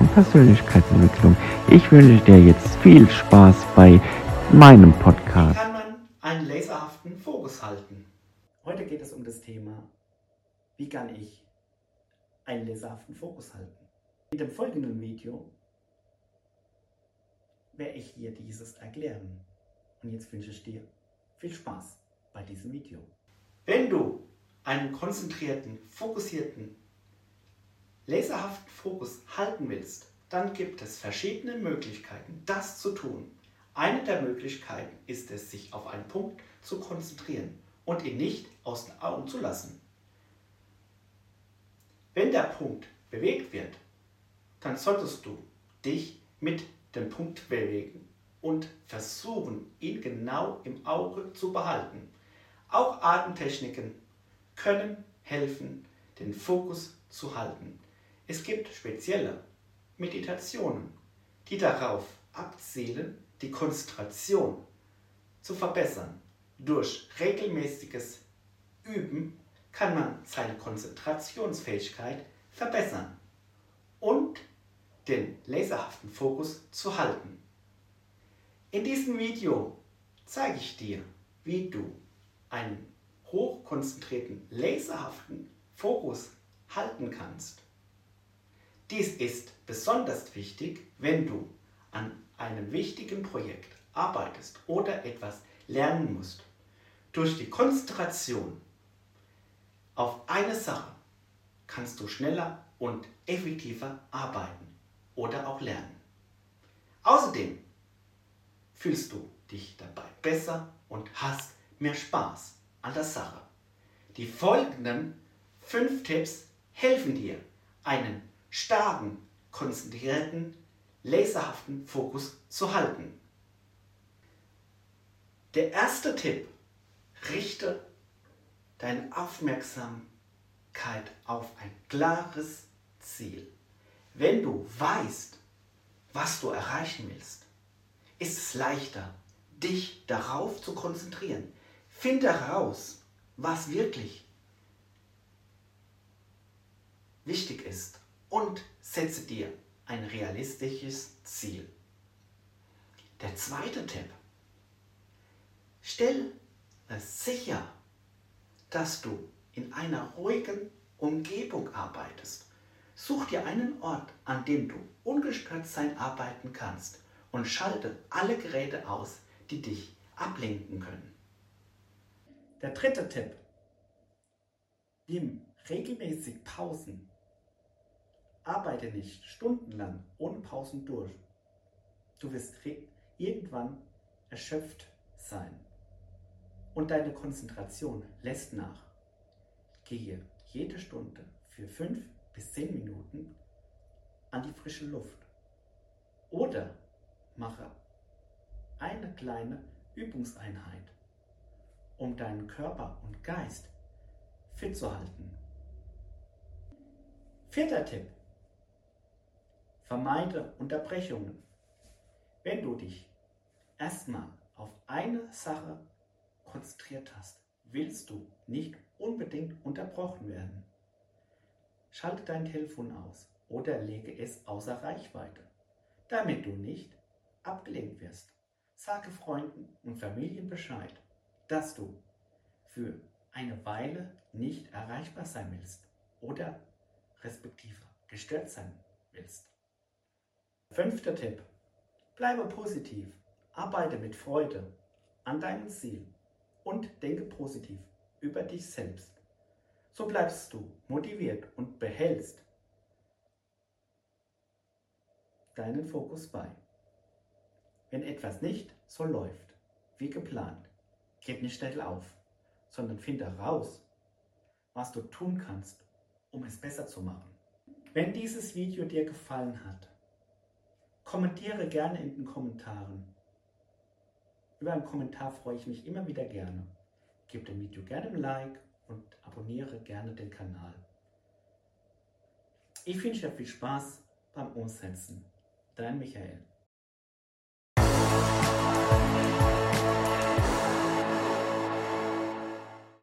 und Persönlichkeitsentwicklung. Ich wünsche dir jetzt viel Spaß bei meinem Podcast. Wie kann man einen laserhaften Fokus halten? Heute geht es um das Thema, wie kann ich einen laserhaften Fokus halten. In dem folgenden Video werde ich dir dieses erklären. Und jetzt wünsche ich dir viel Spaß bei diesem Video. Wenn du einen konzentrierten, fokussierten, laserhaften Fokus halten willst, dann gibt es verschiedene Möglichkeiten, das zu tun. Eine der Möglichkeiten ist es, sich auf einen Punkt zu konzentrieren und ihn nicht aus den Augen zu lassen. Wenn der Punkt bewegt wird, dann solltest du dich mit dem Punkt bewegen und versuchen, ihn genau im Auge zu behalten. Auch Atemtechniken können helfen, den Fokus zu halten. Es gibt spezielle Meditationen, die darauf abzielen, die Konzentration zu verbessern. Durch regelmäßiges Üben kann man seine Konzentrationsfähigkeit verbessern und den laserhaften Fokus zu halten. In diesem Video zeige ich dir, wie du einen hochkonzentrierten, laserhaften Fokus halten kannst. Dies ist besonders wichtig, wenn du an einem wichtigen Projekt arbeitest oder etwas lernen musst. Durch die Konzentration auf eine Sache kannst du schneller und effektiver arbeiten oder auch lernen. Außerdem fühlst du dich dabei besser und hast mehr Spaß an der Sache. Die folgenden fünf Tipps helfen dir, einen starken, konzentrierten, laserhaften Fokus zu halten. Der erste Tipp, richte deine Aufmerksamkeit auf ein klares Ziel. Wenn du weißt, was du erreichen willst, ist es leichter, dich darauf zu konzentrieren. Finde heraus, was wirklich wichtig ist und setze dir ein realistisches Ziel. Der zweite Tipp. Stell es sicher, dass du in einer ruhigen Umgebung arbeitest. Such dir einen Ort, an dem du ungestört sein arbeiten kannst und schalte alle Geräte aus, die dich ablenken können. Der dritte Tipp. Nimm regelmäßig Pausen. Arbeite nicht stundenlang ohne Pausen durch. Du wirst irgendwann erschöpft sein und deine Konzentration lässt nach. Gehe jede Stunde für fünf bis zehn Minuten an die frische Luft oder mache eine kleine Übungseinheit, um deinen Körper und Geist fit zu halten. Vierter Tipp. Vermeide Unterbrechungen. Wenn du dich erstmal auf eine Sache konzentriert hast, willst du nicht unbedingt unterbrochen werden. Schalte dein Telefon aus oder lege es außer Reichweite, damit du nicht abgelenkt wirst. Sage Freunden und Familien Bescheid, dass du für eine Weile nicht erreichbar sein willst oder respektive gestört sein willst. Fünfter Tipp. Bleibe positiv, arbeite mit Freude an deinem Ziel und denke positiv über dich selbst. So bleibst du motiviert und behältst deinen Fokus bei. Wenn etwas nicht so läuft wie geplant, gib nicht schnell auf, sondern finde heraus, was du tun kannst, um es besser zu machen. Wenn dieses Video dir gefallen hat, kommentiere gerne in den Kommentaren. Über einen Kommentar freue ich mich immer wieder gerne. Gib dem Video gerne ein Like und abonniere gerne den Kanal. Ich wünsche dir viel Spaß beim Umsetzen. Dein Michael.